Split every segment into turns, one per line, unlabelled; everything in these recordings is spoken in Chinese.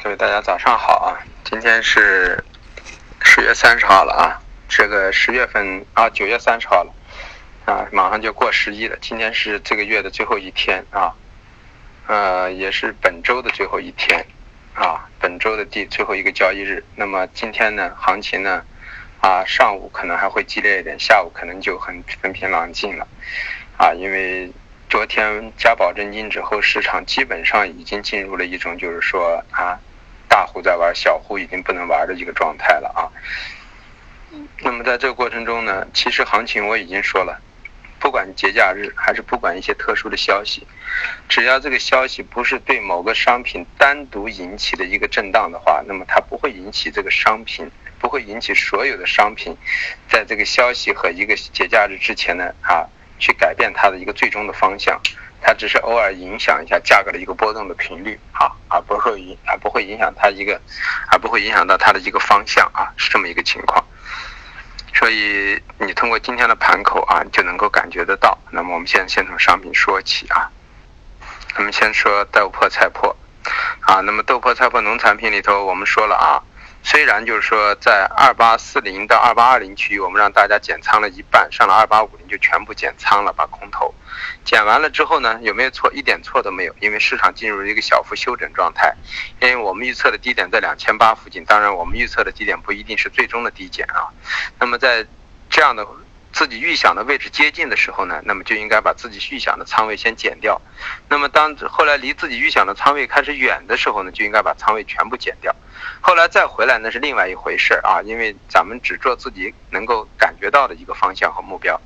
各位大家早上好啊！今天是十月三十号了啊，这个十月份啊九月三十号了啊，马上就过十一了。今天是这个月的最后一天啊，呃，也是本周的最后一天啊，本周的第最后一个交易日。那么今天呢，行情呢啊，上午可能还会激烈一点，下午可能就很风平浪静了啊，因为。昨天加保证金之后，市场基本上已经进入了一种就是说啊，大户在玩，小户已经不能玩的一个状态了啊。那么在这个过程中呢，其实行情我已经说了，不管节假日还是不管一些特殊的消息，只要这个消息不是对某个商品单独引起的一个震荡的话，那么它不会引起这个商品，不会引起所有的商品，在这个消息和一个节假日之前呢啊。去改变它的一个最终的方向，它只是偶尔影响一下价格的一个波动的频率好，而不会影而不会影响它一个，而不会影响到它的一个方向啊，是这么一个情况。所以你通过今天的盘口啊，就能够感觉得到。那么我们现在先从商品说起啊，我们先说豆粕菜粕啊，那么豆粕菜粕农产品里头，我们说了啊。虽然就是说，在二八四零到二八二零区域，我们让大家减仓了一半，上了二八五零就全部减仓了，把空头减完了之后呢，有没有错？一点错都没有，因为市场进入了一个小幅休整状态。因为我们预测的低点在两千八附近，当然我们预测的低点不一定是最终的低点啊。那么在这样的。自己预想的位置接近的时候呢，那么就应该把自己预想的仓位先减掉。那么当后来离自己预想的仓位开始远的时候呢，就应该把仓位全部减掉。后来再回来那是另外一回事啊，因为咱们只做自己能够感觉到的一个方向和目标。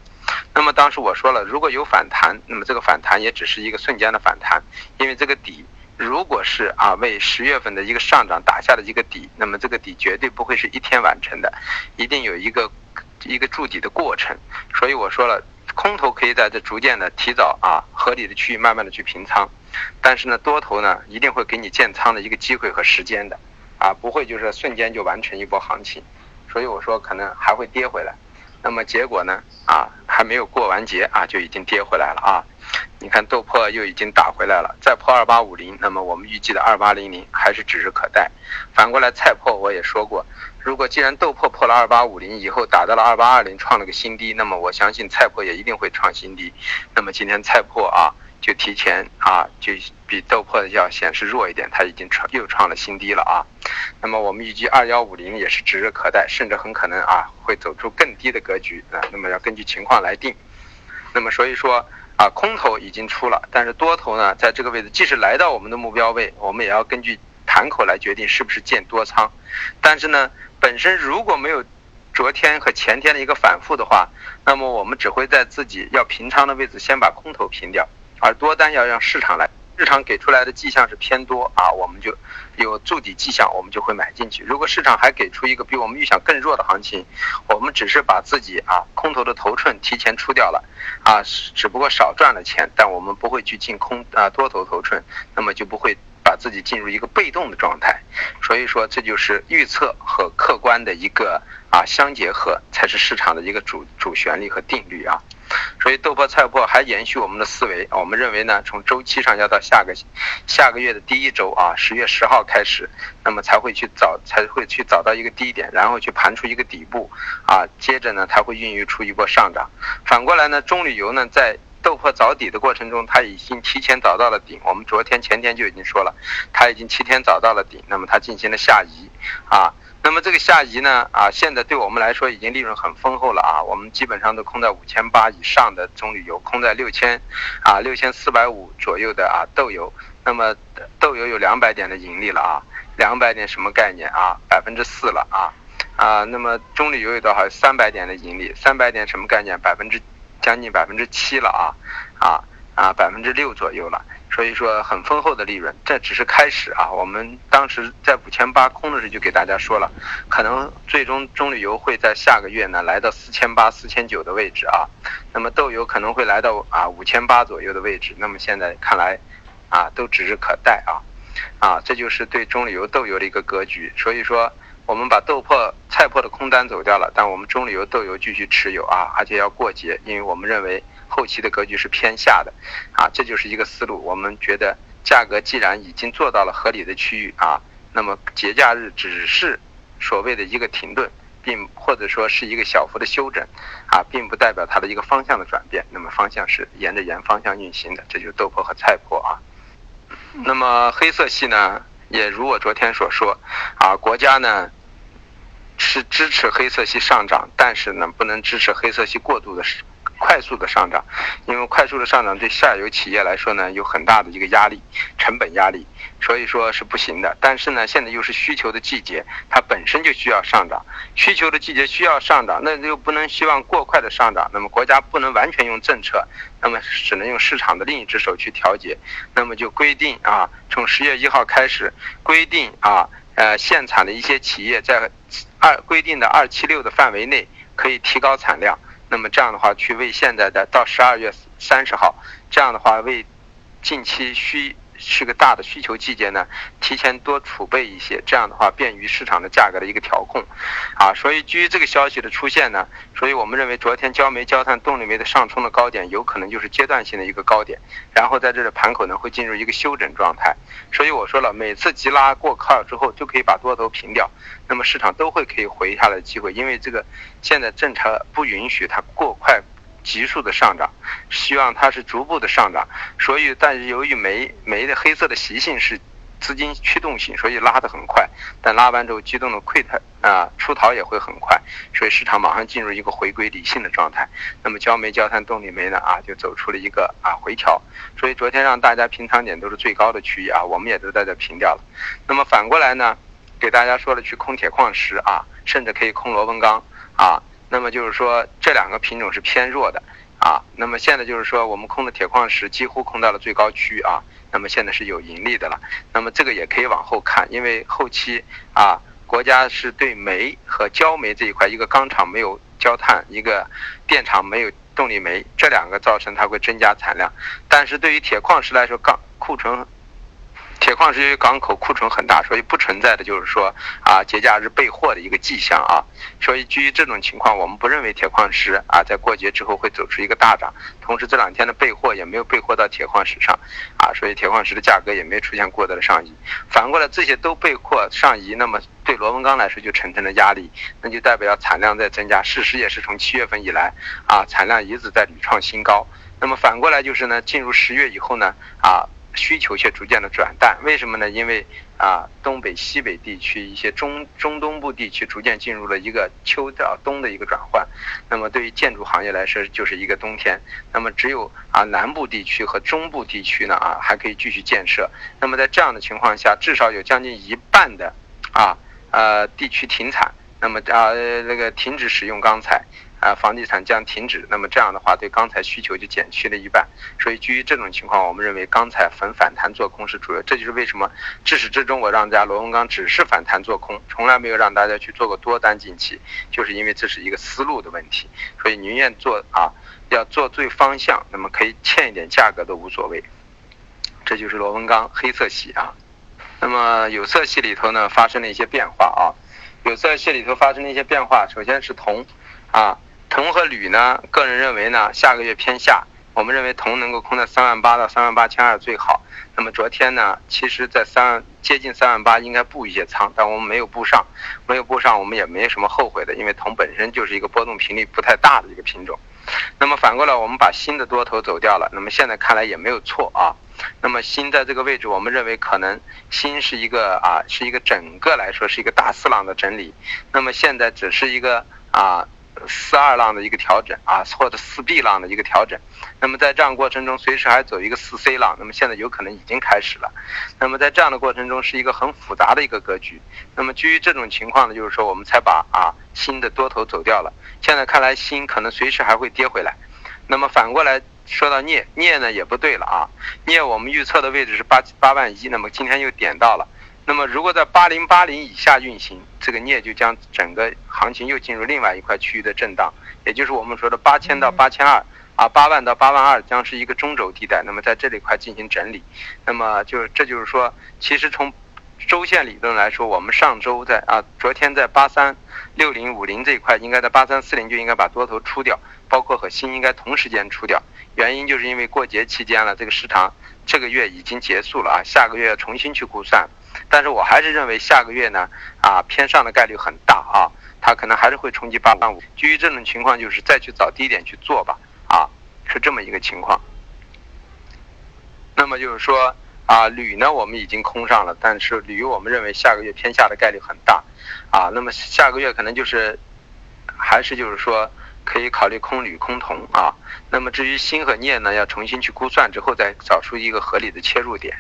那么当时我说了，如果有反弹，那么这个反弹也只是一个瞬间的反弹，因为这个底如果是啊为十月份的一个上涨打下的一个底，那么这个底绝对不会是一天完成的，一定有一个。一个筑底的过程，所以我说了，空头可以在这逐渐的提早啊合理的区域慢慢的去平仓，但是呢多头呢一定会给你建仓的一个机会和时间的，啊不会就是瞬间就完成一波行情，所以我说可能还会跌回来，那么结果呢？啊还没有过完节啊就已经跌回来了啊，你看豆粕又已经打回来了，再破二八五零，那么我们预计的二八零零还是指日可待，反过来菜粕我也说过。如果既然豆粕破了二八五零以后打到了二八二零创了个新低，那么我相信菜粕也一定会创新低。那么今天菜粕啊就提前啊就比豆粕要显示弱一点，它已经创又创了新低了啊。那么我们预计二幺五零也是指日可待，甚至很可能啊会走出更低的格局啊。那么要根据情况来定。那么所以说啊空头已经出了，但是多头呢在这个位置，即使来到我们的目标位，我们也要根据盘口来决定是不是建多仓。但是呢。本身如果没有昨天和前天的一个反复的话，那么我们只会在自己要平仓的位置先把空头平掉，而多单要让市场来，市场给出来的迹象是偏多啊，我们就有筑底迹象，我们就会买进去。如果市场还给出一个比我们预想更弱的行情，我们只是把自己啊空头的头寸提前出掉了啊，只不过少赚了钱，但我们不会去进空啊多头头寸，那么就不会。把自己进入一个被动的状态，所以说这就是预测和客观的一个啊相结合，才是市场的一个主主旋律和定律啊。所以豆粕菜粕还延续我们的思维，我们认为呢，从周期上要到下个下个月的第一周啊，十月十号开始，那么才会去找才会去找到一个低点，然后去盘出一个底部啊，接着呢，它会孕育出一波上涨。反过来呢，中旅游呢在。豆粕找底的过程中，它已经提前找到了顶。我们昨天、前天就已经说了，它已经提前找到了顶。那么它进行了下移，啊，那么这个下移呢，啊，现在对我们来说已经利润很丰厚了啊。我们基本上都空在五千八以上的棕榈油，空在六千，啊，六千四百五左右的啊豆油。那么豆油有两百点的盈利了啊，两百点什么概念啊？百分之四了啊，啊，那么棕榈油有多少？三百点的盈利，三百点什么概念？百分之。将近百分之七了啊，啊啊百分之六左右了，所以说很丰厚的利润，这只是开始啊。我们当时在五千八空的时候就给大家说了，可能最终中旅游会在下个月呢来到四千八、四千九的位置啊，那么豆油可能会来到啊五千八左右的位置，那么现在看来啊都指日可待啊，啊这就是对中旅游豆油的一个格局，所以说。我们把豆粕、菜粕的空单走掉了，但我们中旅游豆油继续持有啊，而且要过节，因为我们认为后期的格局是偏下的，啊，这就是一个思路。我们觉得价格既然已经做到了合理的区域啊，那么节假日只是所谓的一个停顿，并或者说是一个小幅的休整，啊，并不代表它的一个方向的转变。那么方向是沿着原方向运行的，这就是豆粕和菜粕啊。那么黑色系呢，也如我昨天所说，啊，国家呢是支持黑色系上涨，但是呢不能支持黑色系过度的快速的上涨，因为快速的上涨对下游企业来说呢有很大的一个压力，成本压力，所以说是不行的。但是呢，现在又是需求的季节，它本身就需要上涨，需求的季节需要上涨，那又不能希望过快的上涨，那么国家不能完全用政策，那么只能用市场的另一只手去调节，那么就规定啊，从十月一号开始规定啊，呃，限产的一些企业在二规定的二七六的范围内可以提高产量。那么这样的话，去为现在的到十二月三十号，这样的话为近期需是个大的需求季节呢，提前多储备一些，这样的话便于市场的价格的一个调控，啊，所以基于这个消息的出现呢，所以我们认为昨天焦煤、焦炭、动力煤的上冲的高点有可能就是阶段性的一个高点，然后在这里盘口呢会进入一个休整状态，所以我说了，每次急拉过靠之后就可以把多头平掉。那么市场都会可以回下来的机会，因为这个现在政策不允许它过快、急速的上涨，希望它是逐步的上涨。所以，但是由于煤煤的黑色的习性是资金驱动性，所以拉得很快。但拉完之后，激动的溃态啊出逃也会很快，所以市场马上进入一个回归理性的状态。那么焦煤、焦炭、动力煤呢啊就走出了一个啊回调。所以昨天让大家平仓点都是最高的区域啊，我们也都在这平掉了。那么反过来呢？给大家说了，去空铁矿石啊，甚至可以空螺纹钢啊。那么就是说，这两个品种是偏弱的啊。那么现在就是说，我们空的铁矿石几乎空到了最高区啊。那么现在是有盈利的了。那么这个也可以往后看，因为后期啊，国家是对煤和焦煤这一块，一个钢厂没有焦炭，一个电厂没有动力煤，这两个造成它会增加产量。但是对于铁矿石来说，钢库存。铁矿石由于港口库存很大，所以不存在的就是说啊节假日备货的一个迹象啊。所以基于这种情况，我们不认为铁矿石啊在过节之后会走出一个大涨。同时这两天的备货也没有备货到铁矿石上啊，所以铁矿石的价格也没出现过多的上移。反过来这些都备货上移，那么对螺纹钢来说就形成了压力，那就代表产量在增加。事实也是从七月份以来啊产量一直在屡创新高。那么反过来就是呢，进入十月以后呢啊。需求却逐渐的转淡，为什么呢？因为啊，东北、西北地区一些中中东部地区逐渐进入了一个秋到冬的一个转换，那么对于建筑行业来说就是一个冬天，那么只有啊南部地区和中部地区呢啊还可以继续建设，那么在这样的情况下，至少有将近一半的啊呃地区停产，那么啊那个停止使用钢材。啊，房地产将停止，那么这样的话，对钢材需求就减去了一半。所以基于这种情况，我们认为钢材逢反弹做空是主要。这就是为什么至始至终我让大家螺纹钢只是反弹做空，从来没有让大家去做过多单进气，就是因为这是一个思路的问题。所以宁愿做啊，要做对方向，那么可以欠一点价格都无所谓。这就是螺纹钢黑色系啊。那么有色系里头呢，发生了一些变化啊。有色系里头发生了一些变化，首先是铜啊。铜和铝呢？个人认为呢，下个月偏下。我们认为铜能够空在三万八到三万八千二最好。那么昨天呢，其实在三接近三万八应该布一些仓，但我们没有布上，没有布上，我们也没什么后悔的，因为铜本身就是一个波动频率不太大的一个品种。那么反过来，我们把新的多头走掉了，那么现在看来也没有错啊。那么新在这个位置，我们认为可能新是一个啊，是一个整个来说是一个大四浪的整理。那么现在只是一个啊。四二浪的一个调整啊，或者四 B 浪的一个调整，那么在这样过程中，随时还走一个四 C 浪，那么现在有可能已经开始了。那么在这样的过程中，是一个很复杂的一个格局。那么基于这种情况呢，就是说我们才把啊新的多头走掉了。现在看来新可能随时还会跌回来。那么反过来说到镍，镍呢也不对了啊，镍我们预测的位置是八八万一，那么今天又点到了。那么，如果在八零八零以下运行，这个镍就将整个行情又进入另外一块区域的震荡，也就是我们说的八千到八千二啊，八万到八万二将是一个中轴地带。那么在这里块进行整理，那么就这就是说，其实从周线理论来说，我们上周在啊，昨天在八三六零五零这一块，应该在八三四零就应该把多头出掉，包括和新应该同时间出掉。原因就是因为过节期间了，这个市场这个月已经结束了啊，下个月重新去估算。但是我还是认为下个月呢啊偏上的概率很大啊，它可能还是会冲击八万五。基于这种情况，就是再去找低点去做吧啊，是这么一个情况。那么就是说啊，铝呢我们已经空上了，但是铝我们认为下个月偏下的概率很大啊。那么下个月可能就是还是就是说。可以考虑空铝、空铜啊。那么至于锌和镍呢，要重新去估算之后再找出一个合理的切入点。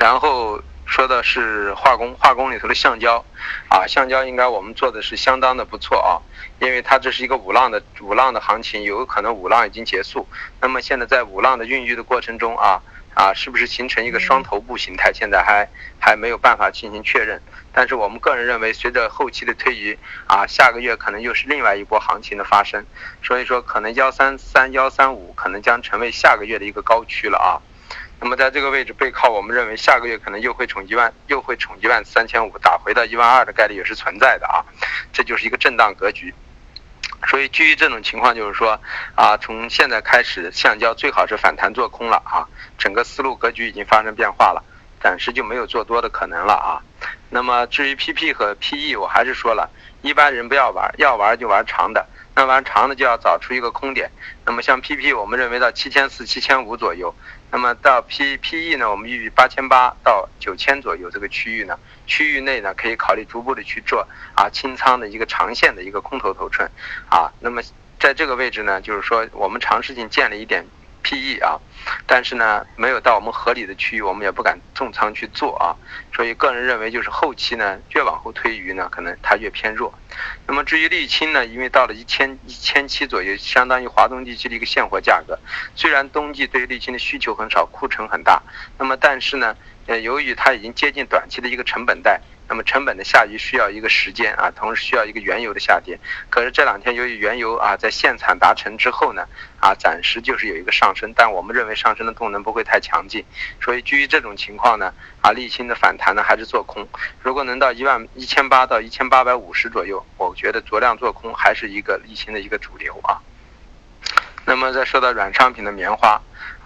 然后说的是化工，化工里头的橡胶啊，橡胶应该我们做的是相当的不错啊，因为它这是一个五浪的五浪的行情，有可能五浪已经结束。那么现在在五浪的孕育的过程中啊。啊，是不是形成一个双头部形态？现在还还没有办法进行确认。但是我们个人认为，随着后期的推移，啊，下个月可能又是另外一波行情的发生。所以说，可能幺三三、幺三五可能将成为下个月的一个高区了啊。那么在这个位置背靠，我们认为下个月可能又会冲一万，又会冲一万三千五，打回到一万二的概率也是存在的啊。这就是一个震荡格局。所以基于这种情况，就是说，啊，从现在开始，橡胶最好是反弹做空了啊，整个思路格局已经发生变化了，暂时就没有做多的可能了啊。那么至于 PP 和 PE，我还是说了，一般人不要玩，要玩就玩长的。那玩长的就要找出一个空点。那么像 PP，我们认为到七千四、七千五左右。那么到 P PE 呢，我们预计八千八到九千左右这个区域呢，区域内呢可以考虑逐步的去做啊清仓的一个长线的一个空头头寸啊。那么在这个位置呢，就是说我们尝试性建立一点。P/E 啊，但是呢，没有到我们合理的区域，我们也不敢重仓去做啊。所以个人认为，就是后期呢，越往后推移呢，可能它越偏弱。那么至于沥青呢，因为到了一千一千七左右，相当于华东地区的一个现货价格。虽然冬季对沥青的需求很少，库存很大，那么但是呢，呃，由于它已经接近短期的一个成本带。那么成本的下移需要一个时间啊，同时需要一个原油的下跌。可是这两天由于原油啊在限产达成之后呢，啊暂时就是有一个上升，但我们认为上升的动能不会太强劲，所以基于这种情况呢，啊沥青的反弹呢还是做空。如果能到一万一千八到一千八百五十左右，我觉得酌量做空还是一个沥青的一个主流啊。那么再说到软商品的棉花。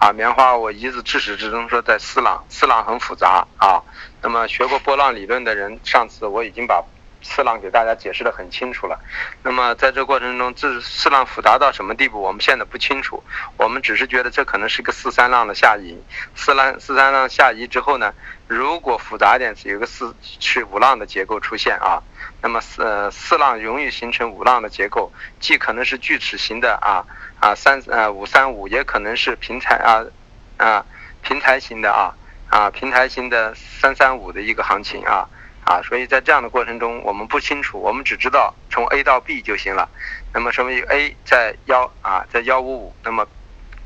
啊，棉花我一直自始至终说在四浪，四浪很复杂啊。那么学过波浪理论的人，上次我已经把四浪给大家解释的很清楚了。那么在这过程中，这四浪复杂到什么地步，我们现在不清楚。我们只是觉得这可能是个四三浪的下移，四浪四三浪下移之后呢，如果复杂点，有个四是五浪的结构出现啊。那么四四浪容易形成五浪的结构，既可能是锯齿形的啊。啊，三呃五三五也可能是平台啊，啊平台型的啊啊平台型的三三五的一个行情啊啊，所以在这样的过程中，我们不清楚，我们只知道从 A 到 B 就行了。那么什么 A 在幺啊在幺五五，那么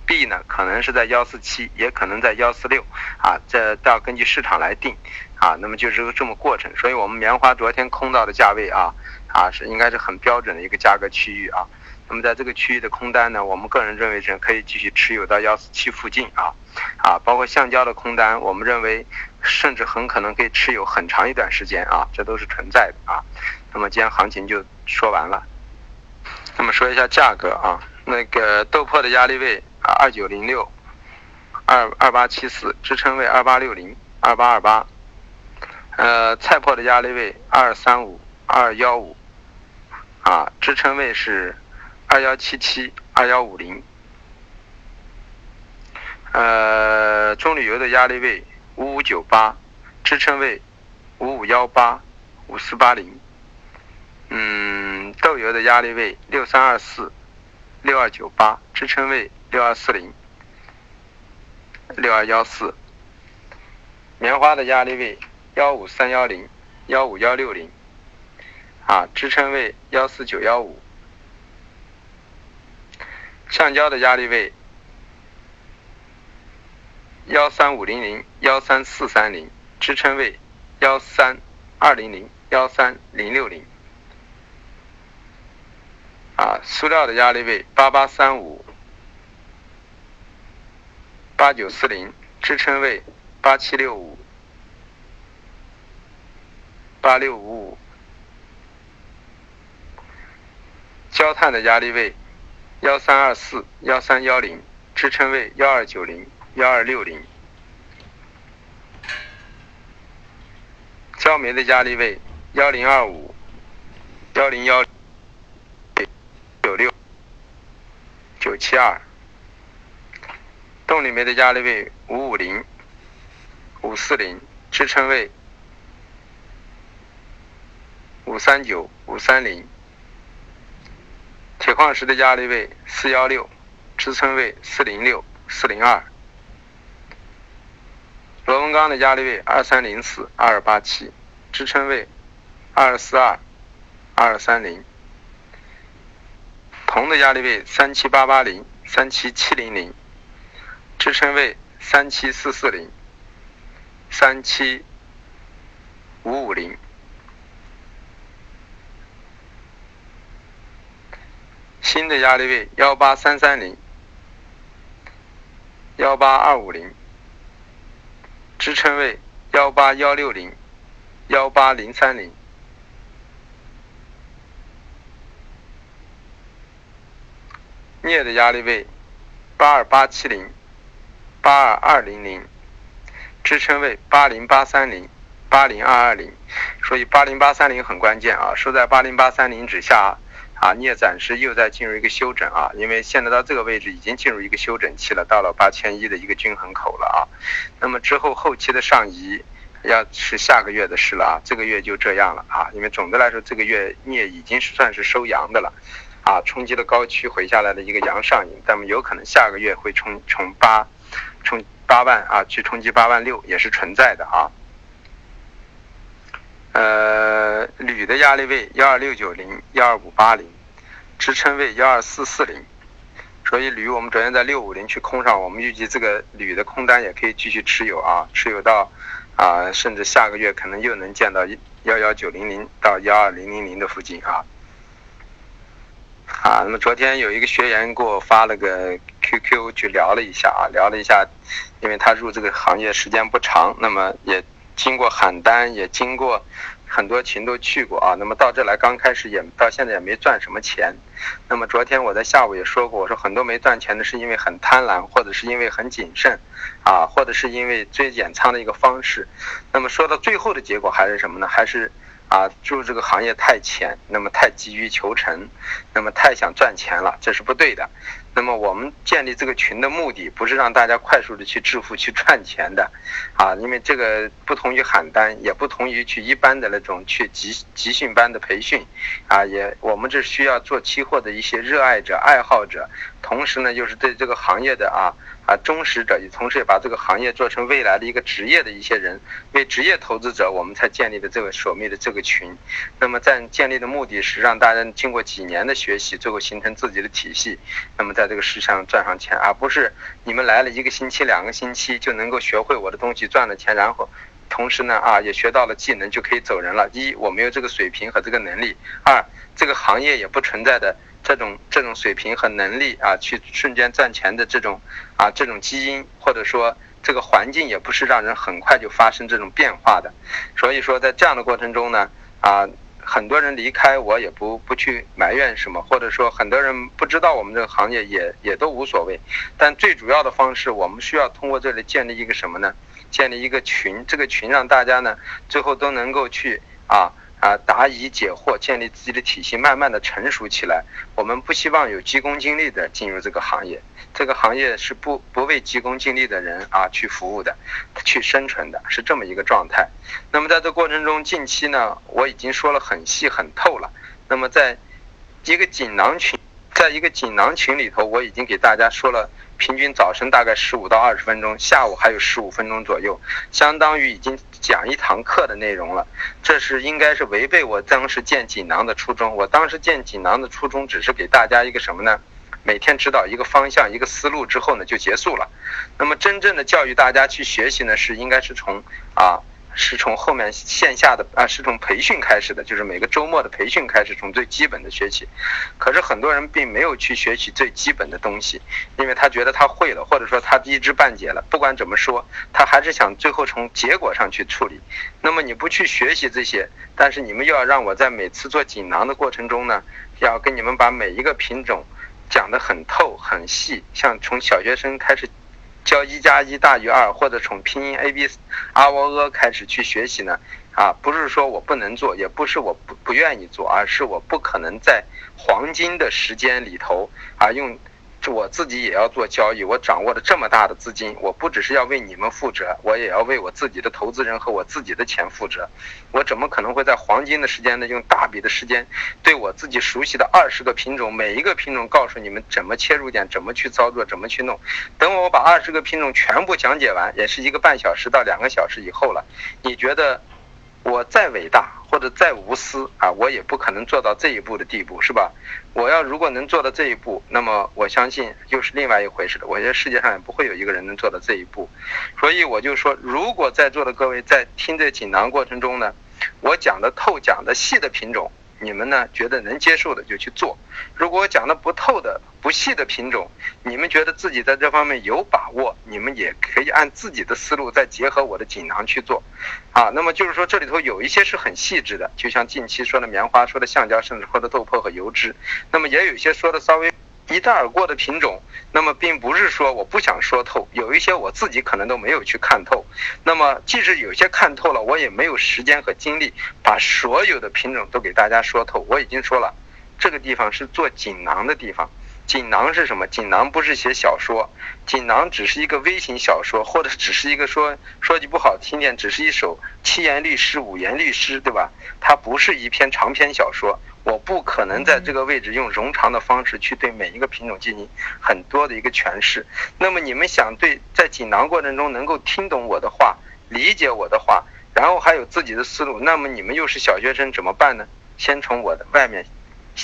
B 呢可能是在幺四七，也可能在幺四六啊，这都要根据市场来定啊。那么就是这么过程，所以我们棉花昨天空到的价位啊啊是应该是很标准的一个价格区域啊。那么在这个区域的空单呢，我们个人认为是可以继续持有到幺四七附近啊，啊，包括橡胶的空单，我们认为甚至很可能可以持有很长一段时间啊，这都是存在的啊。那么今天行情就说完了，那么说一下价格啊，那个豆粕的压力位二九零六，二二八七四，支撑位二八六零，二八二八，呃，菜粕的压力位二三五，二幺五，啊，支撑位是。二幺七七二幺五零，呃，棕榈油的压力位五五九八，支撑位五五幺八五四八零，嗯，豆油的压力位六三二四六二九八，支撑位六二四零六二幺四，棉花的压力位幺五三幺零幺五幺六零，啊，支撑位幺四九幺五。橡胶的压力位幺三五零零幺三四三零，支撑位幺三二零零幺三零六零。啊，塑料的压力位八八三五八九四零，支撑位八七六五八六五五。焦炭的压力位。幺三二四幺三幺零，支撑位幺二九零幺二六零。焦煤的压力位幺零二五、幺零幺九六、九七二。动力煤的压力位五五零、五四零，支撑位五三九、五三零。铁矿石的压力位四幺六，支撑位四零六、四零二。螺纹钢的压力位二三零四、二二八七，支撑位二四二、二二三零。铜的压力位三七八八零、三七七零零。支撑位三七四四零、三七五五零，新的压力位幺八三三零、幺八二五零，支撑位幺八幺六零、幺八零三零，镍的压力位八二八七零。八二二零零，支撑位八零八三零、八零二二零，所以八零八三零很关键啊，收在八零八三零之下啊，镍暂时又在进入一个休整啊，因为现在到这个位置已经进入一个休整期了，到了八千一的一个均衡口了啊，那么之后后期的上移要是下个月的事了啊，这个月就这样了啊，因为总的来说这个月镍已经算是收阳的了啊，冲击了高区回下来的一个阳上影，那么有可能下个月会冲冲八。冲八万啊，去冲击八万六也是存在的啊。呃，铝的压力位幺二六九零、幺二五八零，支撑位幺二四四零。所以铝我们昨天在六五零去空上，我们预计这个铝的空单也可以继续持有啊，持有到啊，甚至下个月可能又能见到幺幺九零零到幺二零零零的附近啊。啊，那么昨天有一个学员给我发了个 QQ 去聊了一下啊，聊了一下，因为他入这个行业时间不长，那么也经过喊单，也经过很多群都去过啊，那么到这来刚开始也到现在也没赚什么钱，那么昨天我在下午也说过，我说很多没赚钱的是因为很贪婪，或者是因为很谨慎，啊，或者是因为追减仓的一个方式，那么说到最后的结果还是什么呢？还是。啊，入这个行业太浅，那么太急于求成，那么太想赚钱了，这是不对的。那么我们建立这个群的目的，不是让大家快速的去致富、去赚钱的，啊，因为这个不同于喊单，也不同于去一般的那种去集集训班的培训，啊，也我们这需要做期货的一些热爱者、爱好者，同时呢，又是对这个行业的啊。啊，忠实者也同时也把这个行业做成未来的一个职业的一些人，为职业投资者，我们才建立的这个所谓的这个群。那么在建立的目的是让大家经过几年的学习，最后形成自己的体系，那么在这个市场赚上钱，而不是你们来了一个星期、两个星期就能够学会我的东西，赚了钱，然后同时呢啊也学到了技能就可以走人了。一，我没有这个水平和这个能力；二，这个行业也不存在的。这种这种水平和能力啊，去瞬间赚钱的这种啊这种基因，或者说这个环境也不是让人很快就发生这种变化的。所以说，在这样的过程中呢，啊，很多人离开我也不不去埋怨什么，或者说很多人不知道我们这个行业也也都无所谓。但最主要的方式，我们需要通过这里建立一个什么呢？建立一个群，这个群让大家呢最后都能够去啊。啊，答疑解惑，建立自己的体系，慢慢的成熟起来。我们不希望有急功近利的进入这个行业，这个行业是不不为急功近利的人啊去服务的，去生存的，是这么一个状态。那么在这过程中，近期呢，我已经说了很细很透了。那么在一个锦囊群，在一个锦囊群里头，我已经给大家说了。平均早晨大概十五到二十分钟，下午还有十五分钟左右，相当于已经讲一堂课的内容了。这是应该是违背我当时建锦囊的初衷。我当时建锦囊的初衷只是给大家一个什么呢？每天指导一个方向、一个思路之后呢，就结束了。那么真正的教育大家去学习呢，是应该是从啊。是从后面线下的啊，是从培训开始的，就是每个周末的培训开始，从最基本的学起。可是很多人并没有去学习最基本的东西，因为他觉得他会了，或者说他一知半解了。不管怎么说，他还是想最后从结果上去处理。那么你不去学习这些，但是你们又要让我在每次做锦囊的过程中呢，要跟你们把每一个品种讲得很透很细，像从小学生开始。教一加一大于二，或者从拼音 a b 阿喔阿开始去学习呢？啊，不是说我不能做，也不是我不不愿意做，而是我不可能在黄金的时间里头啊用。我自己也要做交易，我掌握了这么大的资金，我不只是要为你们负责，我也要为我自己的投资人和我自己的钱负责。我怎么可能会在黄金的时间内用大笔的时间，对我自己熟悉的二十个品种，每一个品种告诉你们怎么切入点，怎么去操作，怎么去弄？等我把二十个品种全部讲解完，也是一个半小时到两个小时以后了。你觉得我再伟大？或者再无私啊，我也不可能做到这一步的地步，是吧？我要如果能做到这一步，那么我相信又是另外一回事了。我觉得世界上也不会有一个人能做到这一步，所以我就说，如果在座的各位在听这锦囊过程中呢，我讲的透、讲的细的品种。你们呢觉得能接受的就去做，如果讲的不透的、不细的品种，你们觉得自己在这方面有把握，你们也可以按自己的思路再结合我的锦囊去做，啊，那么就是说这里头有一些是很细致的，就像近期说的棉花、说的橡胶，甚至说的豆粕和油脂，那么也有一些说的稍微。一带而过的品种，那么并不是说我不想说透，有一些我自己可能都没有去看透。那么即使有些看透了，我也没有时间和精力把所有的品种都给大家说透。我已经说了，这个地方是做锦囊的地方。锦囊是什么？锦囊不是写小说，锦囊只是一个微型小说，或者只是一个说说句不好听点，只是一首七言律诗、五言律诗，对吧？它不是一篇长篇小说。我不可能在这个位置用冗长的方式去对每一个品种进行很多的一个诠释。那么你们想对在锦囊过程中能够听懂我的话、理解我的话，然后还有自己的思路，那么你们又是小学生怎么办呢？先从我的外面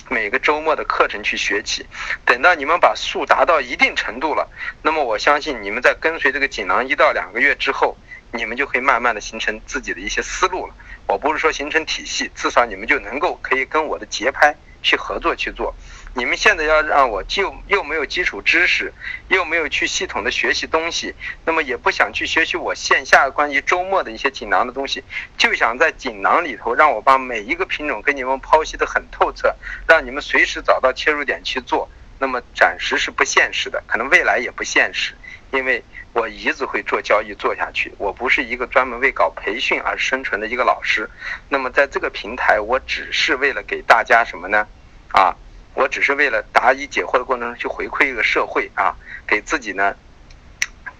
每个周末的课程去学起。等到你们把数达到一定程度了，那么我相信你们在跟随这个锦囊一到两个月之后，你们就会慢慢的形成自己的一些思路了。我不是说形成体系，至少你们就能够可以跟我的节拍去合作去做。你们现在要让我就又没有基础知识，又没有去系统的学习东西，那么也不想去学习我线下关于周末的一些锦囊的东西，就想在锦囊里头让我把每一个品种给你们剖析的很透彻，让你们随时找到切入点去做。那么暂时是不现实的，可能未来也不现实，因为。我一直会做交易做下去，我不是一个专门为搞培训而生存的一个老师。那么在这个平台，我只是为了给大家什么呢？啊，我只是为了答疑解惑的过程中去回馈一个社会啊，给自己呢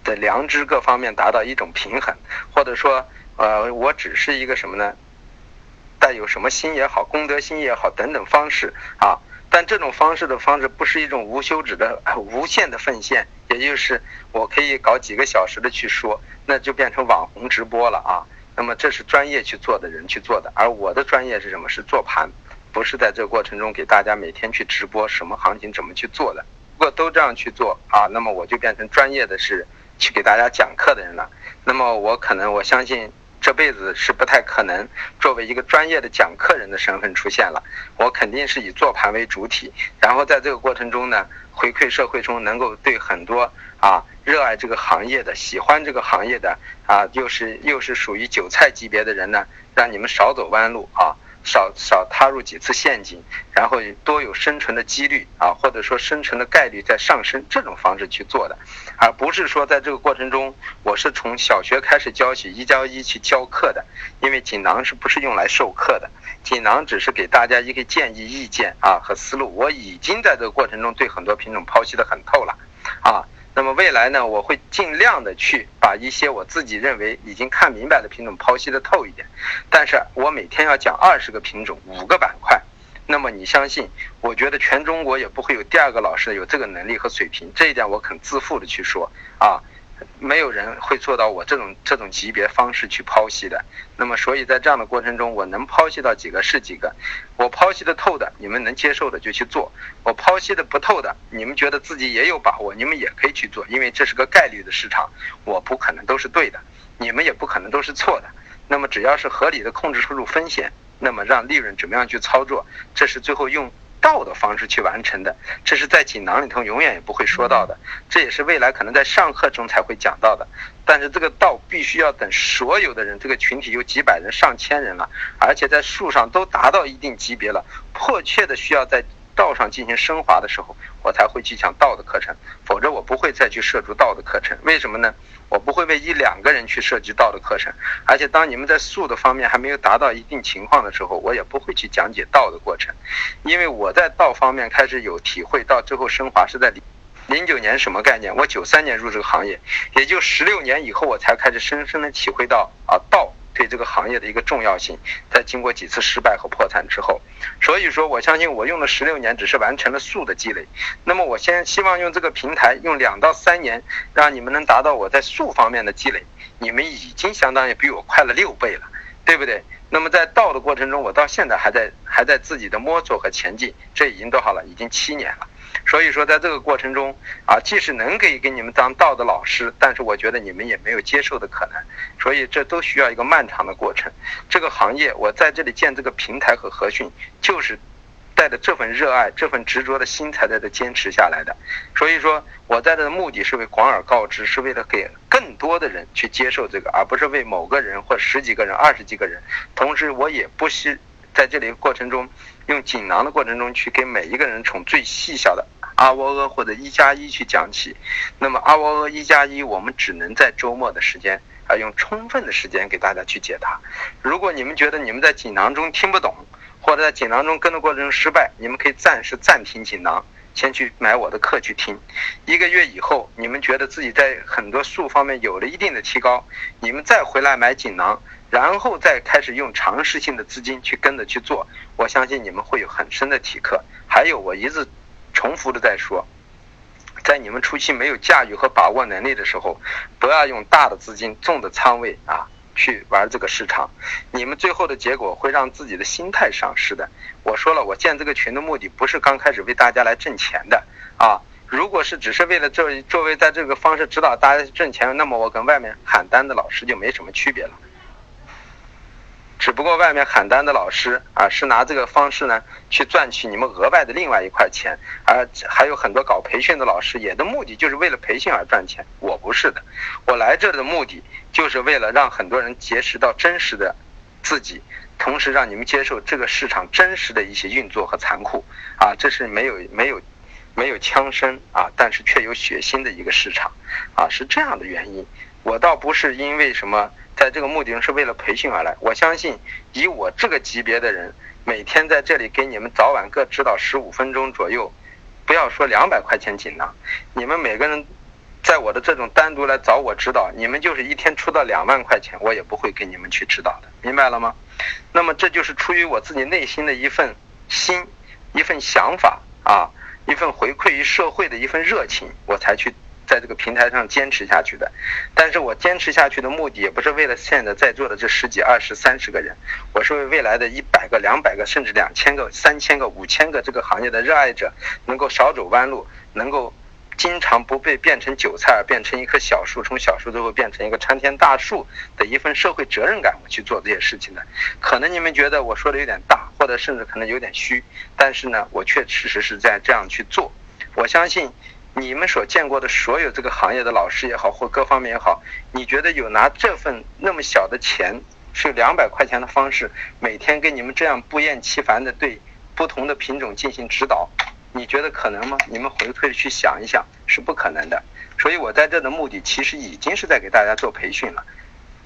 的良知各方面达到一种平衡，或者说，呃，我只是一个什么呢？带有什么心也好，功德心也好等等方式啊。但这种方式的方式不是一种无休止的、无限的奉献，也就是我可以搞几个小时的去说，那就变成网红直播了啊。那么这是专业去做的人去做的，而我的专业是什么？是做盘，不是在这过程中给大家每天去直播什么行情怎么去做的。如果都这样去做啊，那么我就变成专业的是去给大家讲课的人了。那么我可能我相信。这辈子是不太可能作为一个专业的讲课人的身份出现了，我肯定是以做盘为主体，然后在这个过程中呢，回馈社会中能够对很多啊热爱这个行业的、喜欢这个行业的啊，又是又是属于韭菜级别的人呢，让你们少走弯路啊。少少踏入几次陷阱，然后多有生存的几率啊，或者说生存的概率在上升，这种方式去做的，而不是说在这个过程中，我是从小学开始教起一教一去教课的，因为锦囊是不是用来授课的？锦囊只是给大家一个建议、意见啊和思路。我已经在这个过程中对很多品种剖析的很透了，啊。那么未来呢，我会尽量的去把一些我自己认为已经看明白的品种剖析的透一点，但是我每天要讲二十个品种，五个板块，那么你相信，我觉得全中国也不会有第二个老师有这个能力和水平，这一点我肯自负的去说啊。没有人会做到我这种这种级别方式去剖析的。那么，所以在这样的过程中，我能剖析到几个是几个。我剖析的透的，你们能接受的就去做；我剖析的不透的，你们觉得自己也有把握，你们也可以去做，因为这是个概率的市场，我不可能都是对的，你们也不可能都是错的。那么，只要是合理的控制收入风险，那么让利润怎么样去操作，这是最后用。道的方式去完成的，这是在锦囊里头永远也不会说到的，这也是未来可能在上课中才会讲到的。但是这个道必须要等所有的人，这个群体有几百人、上千人了，而且在树上都达到一定级别了，迫切的需要在道上进行升华的时候，我才会去讲道的课程，否则我不会再去涉足道的课程。为什么呢？我不会为一两个人去涉及道的课程，而且当你们在术的方面还没有达到一定情况的时候，我也不会去讲解道的过程，因为我在道方面开始有体会，到最后升华是在零零九年什么概念？我九三年入这个行业，也就十六年以后，我才开始深深的体会到啊道。对这个行业的一个重要性，在经过几次失败和破产之后，所以说我相信我用了十六年，只是完成了数的积累。那么我先希望用这个平台，用两到三年，让你们能达到我在数方面的积累。你们已经相当于比我快了六倍了，对不对？那么在道的过程中，我到现在还在还在自己的摸索和前进，这已经多少了？已经七年了。所以说，在这个过程中啊，即使能给给你们当道的老师，但是我觉得你们也没有接受的可能。所以这都需要一个漫长的过程。这个行业，我在这里建这个平台和合训，就是带着这份热爱、这份执着的心才在这坚持下来的。所以说，我在这的目的是为广而告之，是为了给更多的人去接受这个，而不是为某个人或十几个人、二十几个人。同时，我也不惜在这里过程中。用锦囊的过程中去给每一个人从最细小的阿窝阿或者一加一去讲起，那么阿窝阿一加一，我们只能在周末的时间啊，用充分的时间给大家去解答。如果你们觉得你们在锦囊中听不懂，或者在锦囊中跟的过程中失败，你们可以暂时暂停锦囊，先去买我的课去听。一个月以后，你们觉得自己在很多术方面有了一定的提高，你们再回来买锦囊。然后再开始用尝试性的资金去跟着去做，我相信你们会有很深的体课。还有，我一直重复的在说，在你们初期没有驾驭和把握能力的时候，不要用大的资金、重的仓位啊去玩这个市场，你们最后的结果会让自己的心态丧失的。我说了，我建这个群的目的不是刚开始为大家来挣钱的啊。如果是只是为了这作为在这个方式指导大家挣钱，那么我跟外面喊单的老师就没什么区别了。只不过外面喊单的老师啊，是拿这个方式呢去赚取你们额外的另外一块钱，而还有很多搞培训的老师，也的目的就是为了培训而赚钱。我不是的，我来这的目的就是为了让很多人结识到真实的自己，同时让你们接受这个市场真实的一些运作和残酷啊，这是没有没有没有枪声啊，但是却有血腥的一个市场啊，是这样的原因。我倒不是因为什么。在这个目的是为了培训而来。我相信，以我这个级别的人，每天在这里给你们早晚各指导十五分钟左右，不要说两百块钱锦囊，你们每个人在我的这种单独来找我指导，你们就是一天出到两万块钱，我也不会给你们去指导的，明白了吗？那么这就是出于我自己内心的一份心，一份想法啊，一份回馈于社会的一份热情，我才去。在这个平台上坚持下去的，但是我坚持下去的目的也不是为了现在在座的这十几、二十、三十个人，我是为未来的一百个、两百个，甚至两千个、三千个、五千个这个行业的热爱者，能够少走弯路，能够经常不被变成韭菜，变成一棵小树，从小树最后变成一个参天大树的一份社会责任感，我去做这些事情的。可能你们觉得我说的有点大，或者甚至可能有点虚，但是呢，我确确实是在这样去做。我相信。你们所见过的所有这个行业的老师也好，或各方面也好，你觉得有拿这份那么小的钱，是两百块钱的方式，每天跟你们这样不厌其烦的对不同的品种进行指导，你觉得可能吗？你们回退去想一想，是不可能的。所以我在这的目的，其实已经是在给大家做培训了，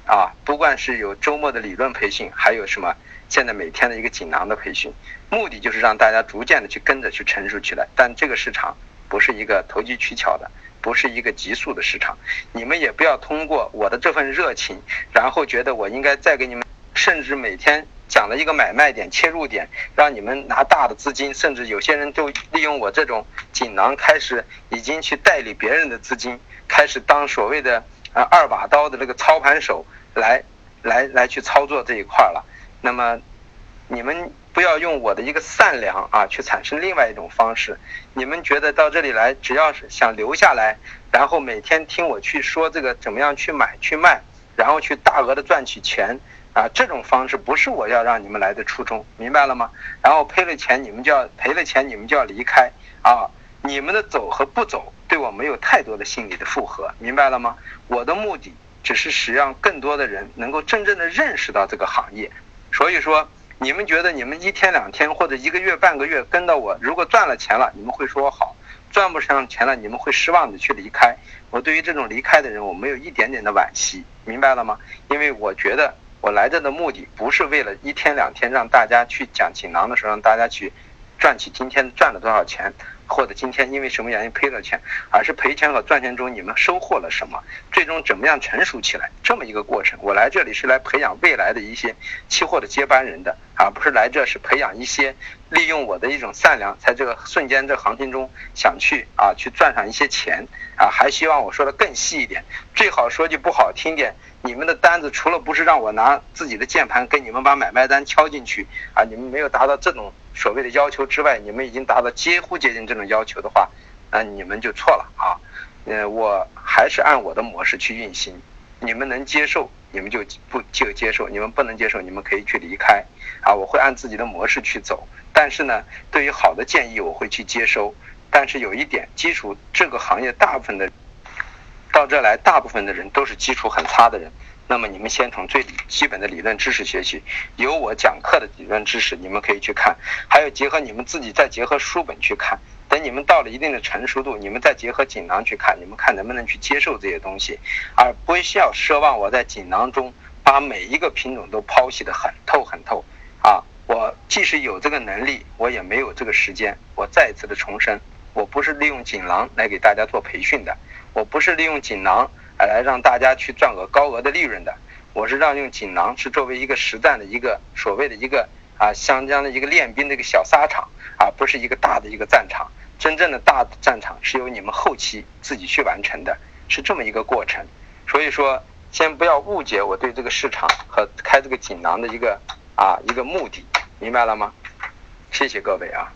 啊，不管是有周末的理论培训，还有什么现在每天的一个锦囊的培训，目的就是让大家逐渐的去跟着去成熟起来。但这个市场。不是一个投机取巧的，不是一个急速的市场。你们也不要通过我的这份热情，然后觉得我应该再给你们，甚至每天讲了一个买卖点、切入点，让你们拿大的资金，甚至有些人都利用我这种锦囊，开始已经去代理别人的资金，开始当所谓的啊二把刀的这个操盘手来来来去操作这一块了。那么你们。不要用我的一个善良啊，去产生另外一种方式。你们觉得到这里来，只要是想留下来，然后每天听我去说这个怎么样去买去卖，然后去大额的赚取钱啊，这种方式不是我要让你们来的初衷，明白了吗？然后赔了钱，你们就要赔了钱，你们就要离开啊。你们的走和不走，对我没有太多的心理的负荷，明白了吗？我的目的只是使让更多的人能够真正的认识到这个行业，所以说。你们觉得你们一天两天或者一个月半个月跟到我，如果赚了钱了，你们会说好；赚不上钱了，你们会失望的去离开。我对于这种离开的人，我没有一点点的惋惜，明白了吗？因为我觉得我来这的目的不是为了一天两天让大家去讲锦囊的时候让大家去赚取今天赚了多少钱。或者今天因为什么原因赔了钱，而是赔钱和赚钱中你们收获了什么？最终怎么样成熟起来？这么一个过程。我来这里是来培养未来的一些期货的接班人的，而不是来这是培养一些利用我的一种善良，在这个瞬间这行情中想去啊去赚上一些钱啊，还希望我说的更细一点，最好说句不好听点，你们的单子除了不是让我拿自己的键盘给你们把买卖单敲进去啊，你们没有达到这种。所谓的要求之外，你们已经达到几乎接近这种要求的话，那你们就错了啊！嗯，我还是按我的模式去运行，你们能接受，你们就不就接受；你们不能接受，你们可以去离开啊！我会按自己的模式去走，但是呢，对于好的建议我会去接收。但是有一点，基础这个行业大部分的到这来，大部分的人都是基础很差的人。那么你们先从最基本的理论知识学习，有我讲课的理论知识，你们可以去看，还有结合你们自己再结合书本去看。等你们到了一定的成熟度，你们再结合锦囊去看，你们看能不能去接受这些东西，而不需要奢望我在锦囊中把每一个品种都剖析的很透很透。啊，我即使有这个能力，我也没有这个时间。我再一次的重申，我不是利用锦囊来给大家做培训的，我不是利用锦囊。来让大家去赚个高额的利润的，我是让用锦囊是作为一个实战的一个所谓的一个啊湘江的一个练兵的一个小沙场啊，不是一个大的一个战场。真正的大的战场是由你们后期自己去完成的，是这么一个过程。所以说，先不要误解我对这个市场和开这个锦囊的一个啊一个目的，明白了吗？谢谢各位啊。